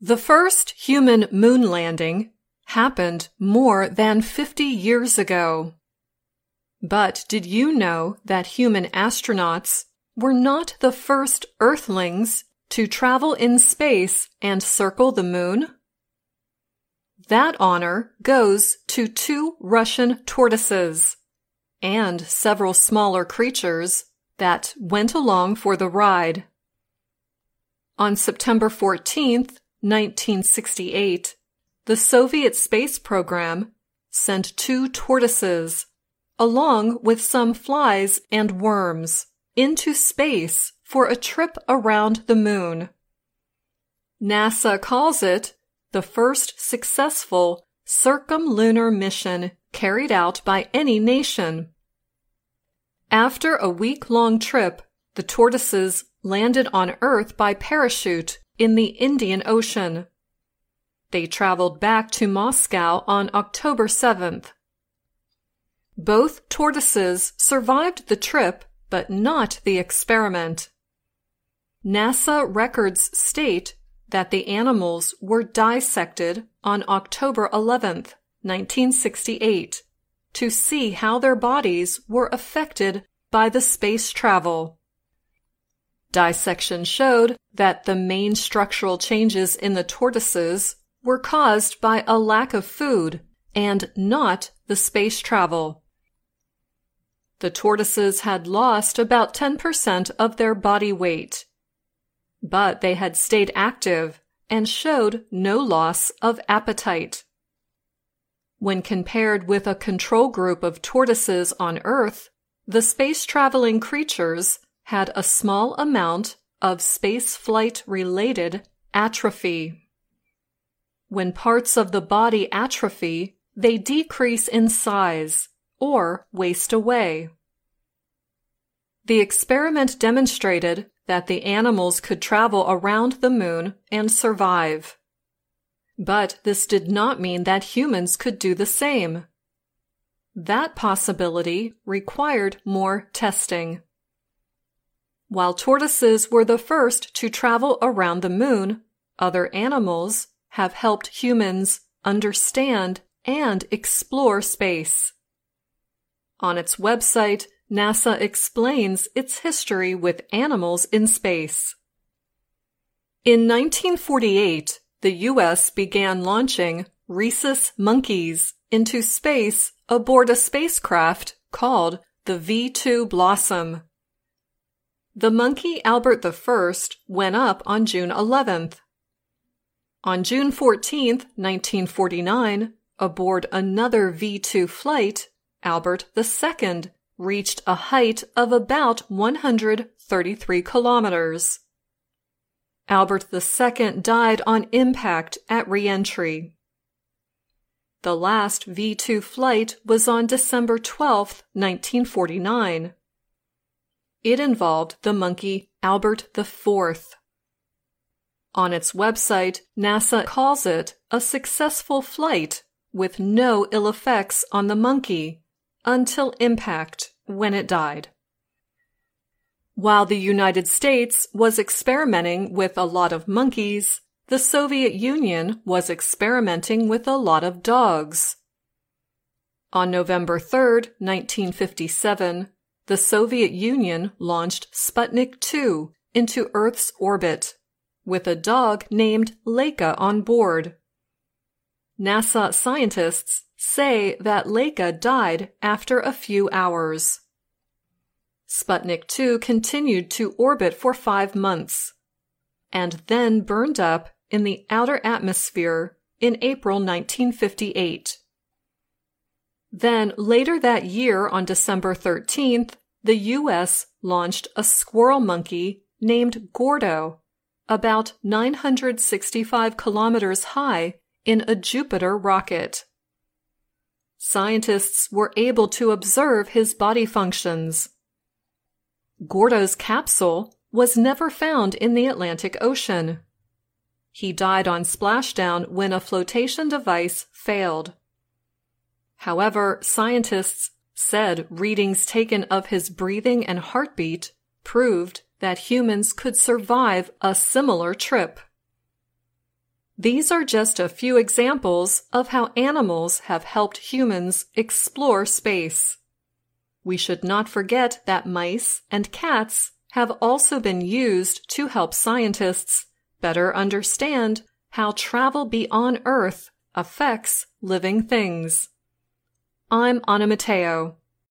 The first human moon landing happened more than 50 years ago. But did you know that human astronauts were not the first Earthlings to travel in space and circle the moon? That honor goes to two Russian tortoises and several smaller creatures that went along for the ride. On September 14th, 1968, the Soviet space program sent two tortoises, along with some flies and worms, into space for a trip around the moon. NASA calls it the first successful circumlunar mission carried out by any nation. After a week long trip, the tortoises landed on Earth by parachute in the Indian Ocean. They traveled back to Moscow on October 7th. Both tortoises survived the trip, but not the experiment. NASA records state that the animals were dissected on October 11th, 1968, to see how their bodies were affected by the space travel. Dissection showed that the main structural changes in the tortoises were caused by a lack of food and not the space travel. The tortoises had lost about 10% of their body weight, but they had stayed active and showed no loss of appetite. When compared with a control group of tortoises on Earth, the space traveling creatures had a small amount of spaceflight related atrophy. When parts of the body atrophy, they decrease in size or waste away. The experiment demonstrated that the animals could travel around the moon and survive. But this did not mean that humans could do the same. That possibility required more testing. While tortoises were the first to travel around the moon, other animals have helped humans understand and explore space. On its website, NASA explains its history with animals in space. In 1948, the U.S. began launching rhesus monkeys into space aboard a spacecraft called the V2 Blossom. The monkey Albert I went up on June 11th. On June 14th, 1949, aboard another V2 flight, Albert II reached a height of about 133 kilometers. Albert II died on impact at reentry. The last V2 flight was on December 12, 1949. It involved the monkey Albert IV. On its website, NASA calls it a successful flight with no ill effects on the monkey until impact when it died. While the United States was experimenting with a lot of monkeys, the Soviet Union was experimenting with a lot of dogs. On November 3, 1957, the Soviet Union launched Sputnik 2 into Earth's orbit, with a dog named Laika on board. NASA scientists say that Laika died after a few hours. Sputnik 2 continued to orbit for five months and then burned up in the outer atmosphere in April 1958. Then, later that year, on December 13th, the U.S. launched a squirrel monkey named Gordo, about 965 kilometers high, in a Jupiter rocket. Scientists were able to observe his body functions. Gordo's capsule was never found in the Atlantic Ocean. He died on splashdown when a flotation device failed. However, scientists said readings taken of his breathing and heartbeat proved that humans could survive a similar trip. These are just a few examples of how animals have helped humans explore space. We should not forget that mice and cats have also been used to help scientists better understand how travel beyond Earth affects living things. I'm Anna Matteo